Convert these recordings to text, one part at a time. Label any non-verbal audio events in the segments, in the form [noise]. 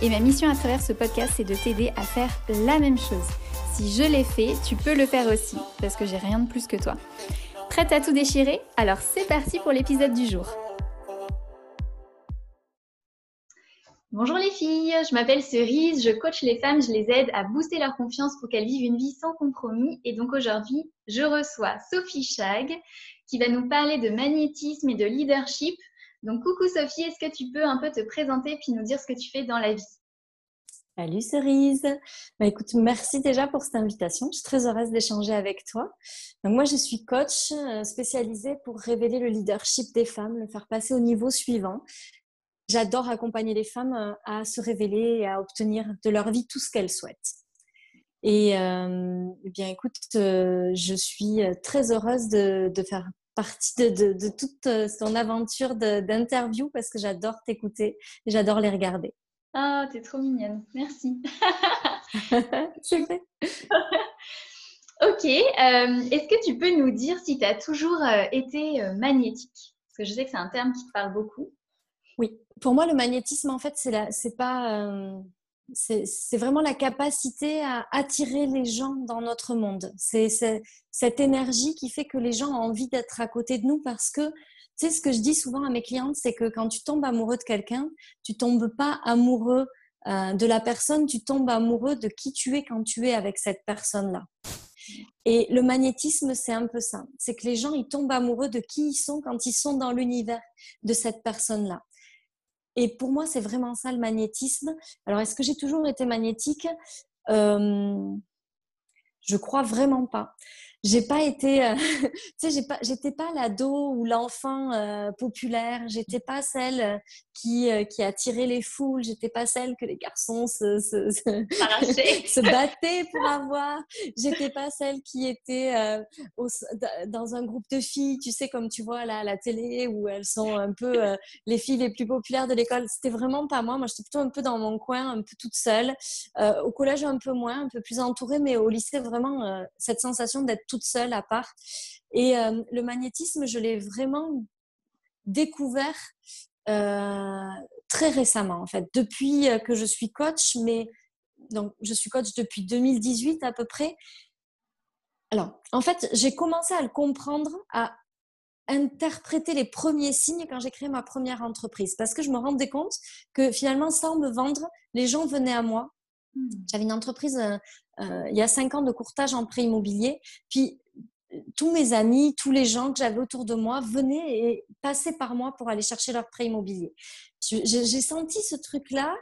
Et ma mission à travers ce podcast, c'est de t'aider à faire la même chose. Si je l'ai fait, tu peux le faire aussi, parce que j'ai rien de plus que toi. Prête à tout déchirer? Alors c'est parti pour l'épisode du jour. Bonjour les filles, je m'appelle Cerise, je coach les femmes, je les aide à booster leur confiance pour qu'elles vivent une vie sans compromis. Et donc aujourd'hui, je reçois Sophie Chag qui va nous parler de magnétisme et de leadership donc, coucou Sophie, est-ce que tu peux un peu te présenter puis nous dire ce que tu fais dans la vie? Salut Cerise. Bah, écoute, merci déjà pour cette invitation. Je suis très heureuse d'échanger avec toi. moi, je suis coach euh, spécialisée pour révéler le leadership des femmes, le faire passer au niveau suivant. J'adore accompagner les femmes euh, à se révéler et à obtenir de leur vie tout ce qu'elles souhaitent. Et euh, eh bien, écoute, je suis très heureuse de, de faire partie de, toute euh, son aventure d'interview parce que j'adore t'écouter et j'adore les regarder. Ah, t'es trop mignonne. Merci. [laughs] C'est vrai. [laughs] ok. Euh, est-ce que tu peux nous dire si tu as toujours euh, été magnétique? Parce que je sais que c'est un terme qui te parle beaucoup. Oui. Pour moi, le magnétisme, en fait, c'est pas c'est vraiment la capacité à attirer les gens dans notre monde. C'est cette énergie qui fait que les gens ont envie d'être à côté de nous parce que, tu sais, ce que je dis souvent à mes clientes, c'est que quand tu tombes amoureux de quelqu'un, tu tombes pas amoureux euh, de la personne, tu tombes amoureux de qui tu es quand tu es avec cette personne-là. Et le magnétisme, c'est un peu ça. C'est que les gens, ils tombent amoureux de qui ils sont quand ils sont dans l'univers de cette personne-là. Et pour moi, c'est vraiment ça le magnétisme. Alors, est-ce que j'ai toujours été magnétique? Euh, Je crois vraiment pas j'ai pas été, euh, [laughs] tu sais, j'ai pas, j'étais pas l'ado ou l'enfant euh, populaire. J'étais pas celle euh, qui qui attirait les foules. J'étais pas celle que les garçons se se, se, [laughs] battaient pour avoir. J'étais pas celle qui était dans un groupe de filles, tu sais, comme tu vois là à la télé où elles sont un peu les filles les plus populaires de l'école. C'était vraiment pas moi. Moi, j'étais plutôt un peu dans mon coin, un peu toute seule. au collège, un peu moins, un peu plus entourée, mais au lycée, vraiment cette sensation d'être toute seule à part. Et euh, le magnétisme, je l'ai vraiment découvert euh, très récemment, en fait, depuis euh, que je suis coach, mais donc je suis coach depuis 2018 à peu près. Alors, en fait, j'ai commencé à le comprendre, à interpréter les premiers signes quand j'ai créé ma première entreprise, parce que je me rendais compte que finalement, sans me vendre, les gens venaient à moi. Hmm. J'avais une entreprise euh, il y a cinq ans de courtage en prêt immobilier. Puis tous mes amis, tous les gens que j'avais autour de moi venaient et passaient par moi pour aller chercher leur prêt immobilier. J'ai senti ce truc-là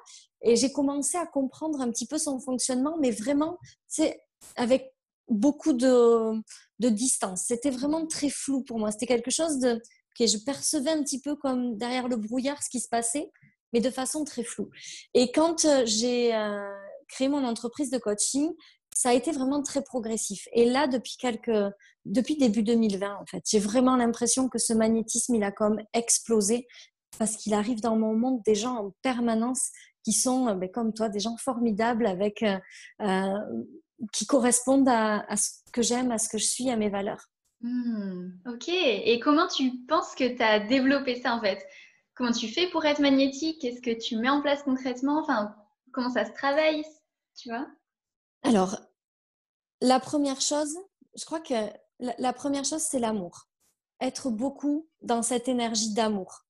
et j'ai commencé à comprendre un petit peu son fonctionnement, mais vraiment, c'est avec beaucoup de, distance. C'était vraiment très flou pour moi. C'était quelque chose de, que je percevais un petit peu comme derrière le brouillard ce qui se passait, mais de façon très floue. Et quand euh, j'ai euh, créer mon entreprise de coaching, ça a été vraiment très progressif. Et là, depuis quelques, depuis début 2020, en fait, j'ai vraiment l'impression que ce magnétisme, il a comme explosé parce qu'il arrive dans mon monde des gens en permanence qui sont, ben, comme toi, des gens formidables avec, euh, euh, qui correspondent à, ce que j'aime, à ce que je suis, à mes valeurs. Hmm, ok. Et comment tu penses que tu as développé ça en fait? Comment tu fais pour être magnétique? Qu'est-ce que tu mets en place concrètement? Enfin, comment ça se travaille tu vois? Alors, la première chose, je crois que la, première chose, c'est l'amour. Être beaucoup dans cette énergie d'amour.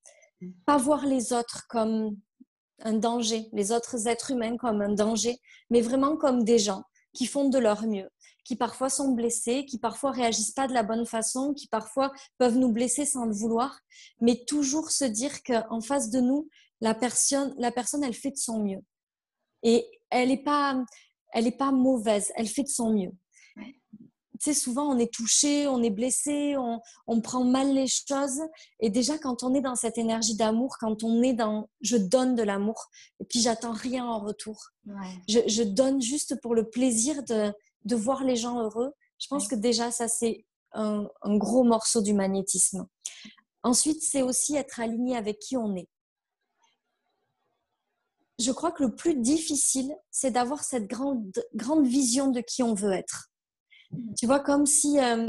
Pas voir les autres comme un danger, les autres êtres humains comme un danger, mais vraiment comme des gens qui font de leur mieux, qui parfois sont blessés, qui parfois réagissent pas de la bonne façon, qui parfois peuvent nous blesser sans le vouloir, mais toujours se dire qu'en face de nous, la personne, la personne, elle fait de son mieux. Et elle n'est pas, elle est pas mauvaise, elle fait de son mieux. tu sais, souvent on est touché, on est blessé, on, on, prend mal les choses. Et déjà, quand on est dans cette énergie d'amour, quand on est dans je donne de l'amour, et puis j'attends rien en retour. Je, je, donne juste pour le plaisir de, de voir les gens heureux. Je pense que déjà, ça, c'est un, un, gros morceau du magnétisme. Ensuite, c'est aussi être aligné avec qui on est. Je crois que le plus difficile, c'est d'avoir cette grande, grande vision de qui on veut être. Tu vois, comme si euh,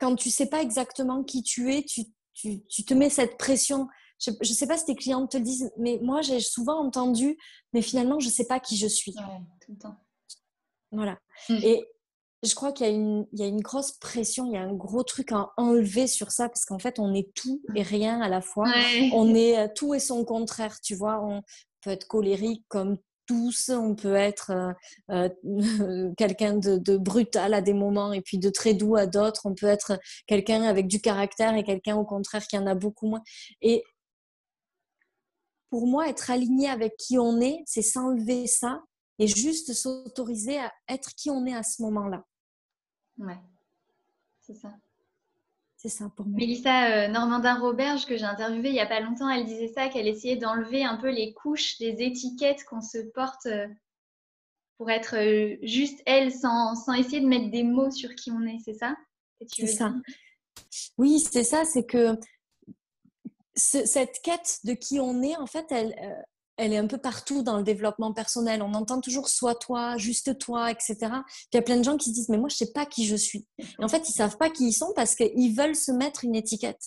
quand tu sais pas exactement qui tu es, tu, tu, tu te mets cette pression. Je ne sais pas si tes clients te le disent, mais moi, j'ai souvent entendu, mais finalement, je ne sais pas qui je suis. Ouais, tout le temps. Voilà. Mmh. Et je crois qu'il y, y, a une grosse pression, il y a un gros truc à enlever sur ça, parce qu'en fait, on est tout et rien à la fois. Ouais. On est euh, tout et son contraire, tu vois. On être colérique comme tous, on peut être euh, euh, quelqu'un de, de, brutal à des moments et puis de très doux à d'autres. On peut être quelqu'un avec du caractère et quelqu'un au contraire qui en a beaucoup moins. Et pour moi, être aligné avec qui on est, c'est s'enlever ça et juste s'autoriser à être qui on est à ce moment-là. Ouais, c'est ça. C'est ça pour moi. Mélissa euh, Normandin-Roberge, que j'ai interviewée il n'y a pas longtemps, elle disait ça, qu'elle essayait d'enlever un peu les couches des étiquettes qu'on se porte euh, pour être euh, juste elle, sans, sans, essayer de mettre des mots sur qui on est, c'est ça C'est ça. Oui, c'est ça, c'est que ce, cette quête de qui on est, en fait, elle, elle est un peu partout dans le développement personnel. On entend toujours sois toi, juste toi, etc. Puis il y a plein de gens qui se disent mais moi je sais pas qui je suis. Et en fait ils savent pas qui ils sont parce qu'ils veulent se mettre une étiquette.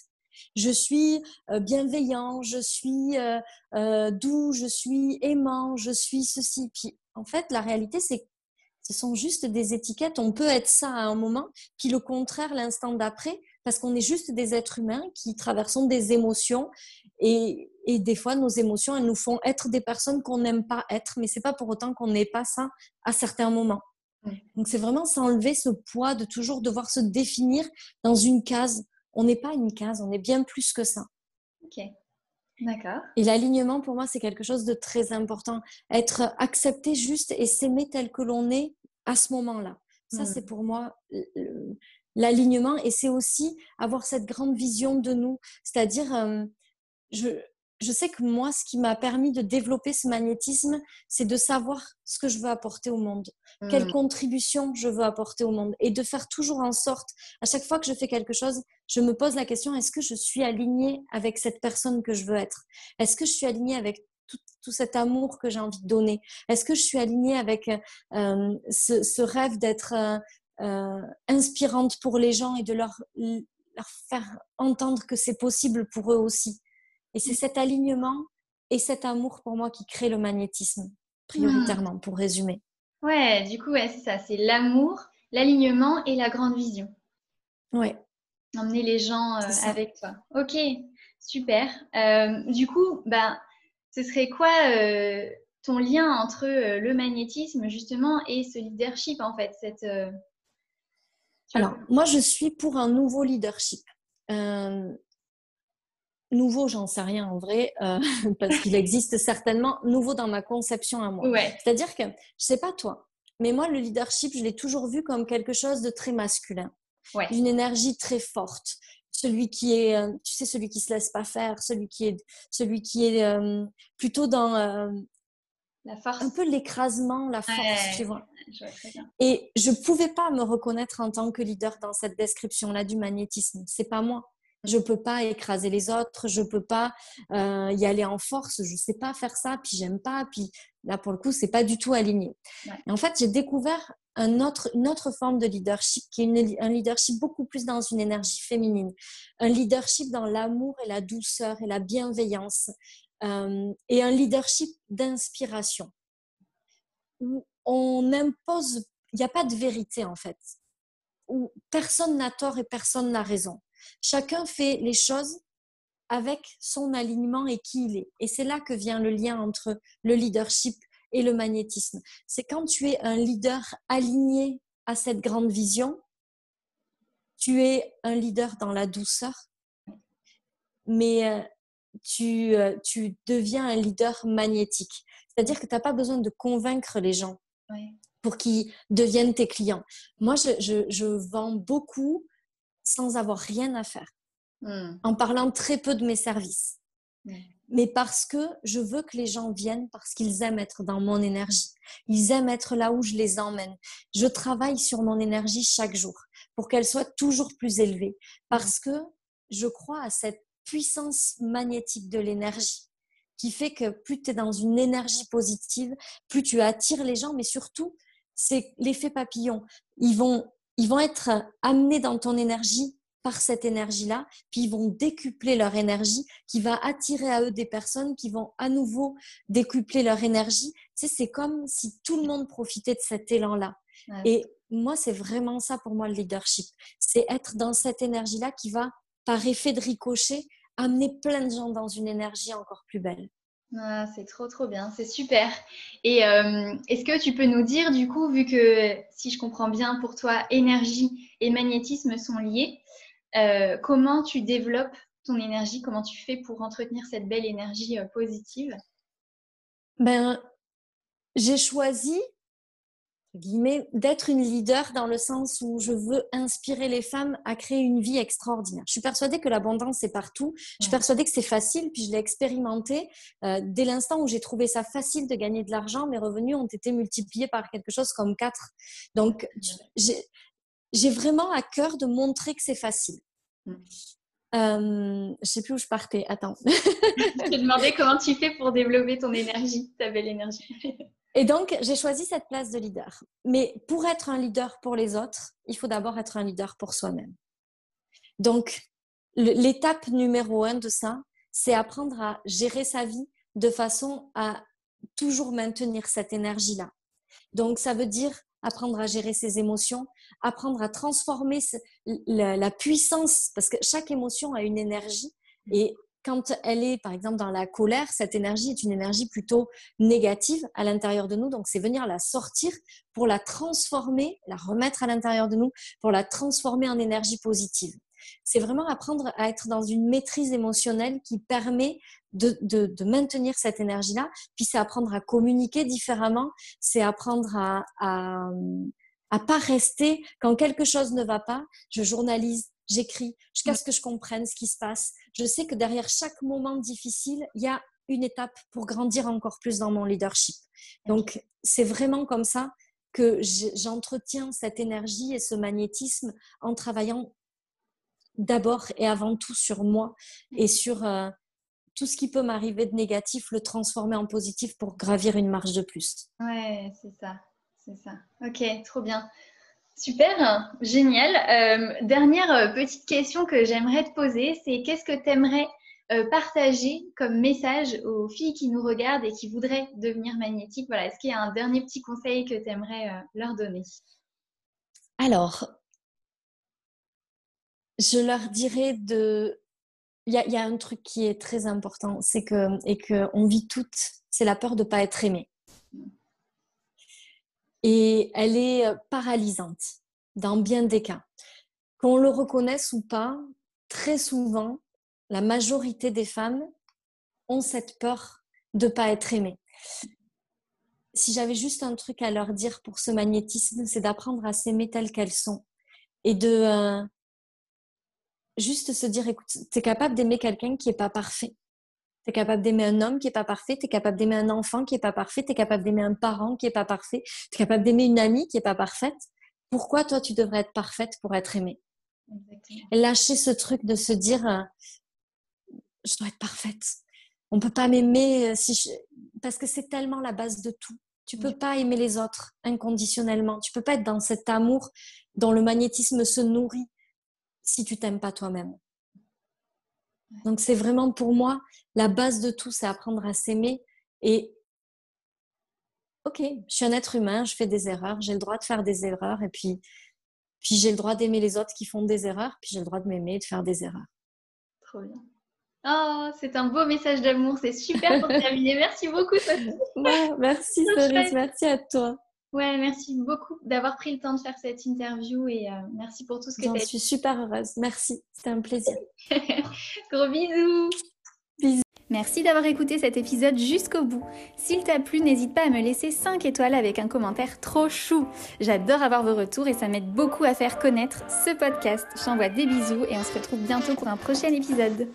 Je suis euh, bienveillant, je suis euh, euh, doux, je suis aimant, je suis ceci. Puis en fait la réalité c'est ce sont juste des étiquettes. On peut être ça à un moment, puis le contraire l'instant d'après, parce qu'on est juste des êtres humains qui traversons des émotions et, et, des fois nos émotions elles nous font être des personnes qu'on n'aime pas être, mais c'est pas pour autant qu'on n'est pas ça à certains moments. Donc c'est vraiment s'enlever ce poids de toujours devoir se définir dans une case. On n'est pas une case, on est bien plus que ça. Ok. D'accord. Et l'alignement, pour moi, c'est quelque chose de très important. Être accepté juste et s'aimer tel que l'on est à ce moment-là. Ça, mmh. c'est pour moi l'alignement. Et c'est aussi avoir cette grande vision de nous. C'est-à-dire, euh, je, je sais que moi, ce qui m'a permis de développer ce magnétisme, c'est de savoir ce que je veux apporter au monde, mmh. quelle contribution je veux apporter au monde, et de faire toujours en sorte, à chaque fois que je fais quelque chose, je me pose la question est-ce que je suis alignée avec cette personne que je veux être? Est-ce que je suis alignée avec tout, tout cet amour que j'ai envie de donner? Est-ce que je suis alignée avec euh, ce, ce, rêve d'être euh, euh, inspirante pour les gens et de leur, leur faire entendre que c'est possible pour eux aussi? Et c'est cet alignement et cet amour pour moi qui crée le magnétisme, prioritairement, pour résumer. Ouais, du coup, ouais, c'est ça. C'est l'amour, l'alignement et la grande vision. Ouais. Emmener les gens euh, avec toi. Ok, super. Euh, du coup, bah, ce serait quoi euh, ton lien entre le magnétisme, justement, et ce leadership, en fait cette, Alors, moi, je suis pour un nouveau leadership. Nouveau, j'en sais rien en vrai, euh, [laughs] parce qu'il existe certainement nouveau dans ma conception à moi. Ouais. C'est-à-dire que, je sais pas toi, mais moi, le leadership, je l'ai toujours vu comme quelque chose de très masculin, ouais. d'une énergie très forte. Celui qui est, euh, tu sais, celui qui se laisse pas faire, celui qui est, celui qui est euh, plutôt dans euh, la force. un peu l'écrasement, la force, ouais, tu vois. Je vois très bien. Et je pouvais pas me reconnaître en tant que leader dans cette description-là du magnétisme. C'est pas moi. Je peux pas écraser les autres, je peux pas euh, y aller en force, je sais pas faire ça, puis j'aime pas, puis là pour le coup c'est pas du tout aligné. Ouais. Et en fait j'ai découvert un autre, une autre forme de leadership qui est une, un leadership beaucoup plus dans une énergie féminine, un leadership dans l'amour et la douceur et la bienveillance, euh, et un leadership d'inspiration où on impose, il n'y a pas de vérité en fait, où personne n'a tort et personne n'a raison. Chacun fait les choses avec son alignement et qui il est. Et c'est là que vient le lien entre le leadership et le magnétisme. C'est quand tu es un leader aligné à cette grande vision, tu es un leader dans la douceur, mais euh, tu, euh, tu deviens un leader magnétique. C'est-à-dire que tu n'as pas besoin de convaincre les gens. Oui. pour qu'ils deviennent tes clients. Moi, je, vends beaucoup sans avoir rien à faire, hmm. en parlant très peu de mes services. Mais parce que je veux que les gens viennent parce qu'ils aiment être dans mon énergie. Ils aiment être là où je les emmène. Je travaille sur mon énergie chaque jour pour qu'elle soit toujours plus élevée parce que je crois à cette puissance magnétique de l'énergie qui fait que plus tu es dans une énergie positive, plus tu attires les gens, mais surtout, c'est l'effet papillon. Ils vont, ils vont être amenés dans ton énergie par cette énergie-là, puis ils vont décupler leur énergie, qui va attirer à eux des personnes qui vont à nouveau décupler leur énergie. Tu sais, c'est comme si tout le monde profitait de cet élan-là. Et moi, c'est vraiment ça pour moi le leadership. C'est être dans cette énergie-là qui va, par effet de ricochet, amener plein de gens dans une énergie encore plus belle. Ah, c'est trop trop bien, c'est super. Et euh, est-ce que tu peux nous dire du coup, vu que si je comprends bien pour toi, énergie et magnétisme sont liés, euh, comment tu développes ton énergie, comment tu fais pour entretenir cette belle énergie euh, positive? Ben, j'ai choisi d'être une leader dans le sens où je veux inspirer les femmes à créer une vie extraordinaire. Je suis persuadée que l'abondance est partout. Je suis persuadée que c'est facile, puis je l'ai expérimenté. Euh, dès l'instant où j'ai trouvé ça facile de gagner de l'argent, mes revenus ont été multipliés par quelque chose comme quatre. Donc, j'ai vraiment à cœur de montrer que c'est facile. Je Euh, je sais plus où je partais. Attends. [laughs] je te demandais comment tu fais pour développer ton énergie, ta belle énergie. Et donc, j'ai choisi cette place de leader. Mais pour être un leader pour les autres, il faut d'abord être un leader pour soi-même. Donc, l'étape numéro un de ça, c'est apprendre à gérer sa vie de façon à toujours maintenir cette énergie-là. Donc, ça veut dire apprendre à gérer ses émotions, apprendre à transformer la, puissance, parce que chaque émotion a une énergie. Et quand elle est, par exemple, dans la colère, cette énergie est une énergie plutôt négative à l'intérieur de nous. Donc, c'est venir la sortir pour la transformer, la remettre à l'intérieur de nous, pour la transformer en énergie positive. C'est vraiment apprendre à être dans une maîtrise émotionnelle qui permet de, maintenir cette énergie-là. Puis c'est apprendre à communiquer différemment, c'est apprendre à, à, à pas rester quand quelque chose ne va pas. Je journalise, j'écris, jusqu'à ce que je comprenne ce qui se passe. Je sais que derrière chaque moment difficile, il y a une étape pour grandir encore plus dans mon leadership. Donc, c'est vraiment comme ça que j'entretiens cette énergie et ce magnétisme en travaillant d'abord et avant tout sur moi et sur euh, tout ce qui peut m'arriver de négatif, le transformer en positif pour gravir une marche de plus. Ouais, c'est ça, c'est ça. Ok, trop bien. Super, génial. Euh, dernière euh, petite question que j'aimerais te poser, c'est qu'est-ce que tu aimerais partager comme message aux filles qui nous regardent et qui voudraient devenir magnétiques? Voilà, est-ce qu'il y a un dernier petit conseil que tu aimerais leur donner? Alors, je leur dirais de. Il y a, un truc qui est très important, c'est que et que on vit toutes, c'est la peur de ne pas être aimée. Et elle est paralysante dans bien des cas. Qu'on le reconnaisse ou pas, très souvent, la majorité des femmes ont cette peur de ne pas être aimées. Si j'avais juste un truc à leur dire pour ce magnétisme, c'est d'apprendre à s'aimer telles qu'elles sont et de, euh, juste se dire, écoute, tu es capable d'aimer quelqu'un qui n'est pas parfait. Tu es capable d'aimer un homme qui n'est pas parfait, tu es capable d'aimer un enfant qui n'est pas parfait, tu es capable d'aimer un parent qui n'est pas parfait, tu es capable d'aimer une amie qui n'est pas parfaite. Pourquoi toi, tu devrais être parfaite pour être aimée? Lâcher ce truc de se dire, euh, je dois être parfaite. On ne peut pas m'aimer euh, si parce que c'est tellement la base de tout. Tu peux pas aimer les autres inconditionnellement. Tu peux pas être dans cet amour dont le magnétisme se nourrit si tu t'aimes pas toi-même. Donc c'est vraiment pour moi la base de tout, c'est apprendre à s'aimer et ok, je suis un être humain, je fais des erreurs, j'ai le droit de faire des erreurs et puis puis j'ai le droit d'aimer les autres qui font des erreurs, puis j'ai le droit de m'aimer et de faire des erreurs. Trop bien. Oh, c'est un beau message d'amour, c'est super pour [laughs] terminer. Merci beaucoup, Sophie. merci, Cerise, merci à toi. Ouais, merci beaucoup d'avoir pris le temps de faire cette interview et euh, merci pour tout ce que tu as Je suis super heureuse. Merci, c'était un plaisir. [laughs] Gros bisous. Bisous. Merci d'avoir écouté cet épisode jusqu'au bout. S'il t'a plu, n'hésite pas à me laisser 5 étoiles avec un commentaire trop chou. J'adore avoir vos retours et ça m'aide beaucoup à faire connaître ce podcast. Je t'envoie des bisous et on se retrouve bientôt pour un prochain épisode.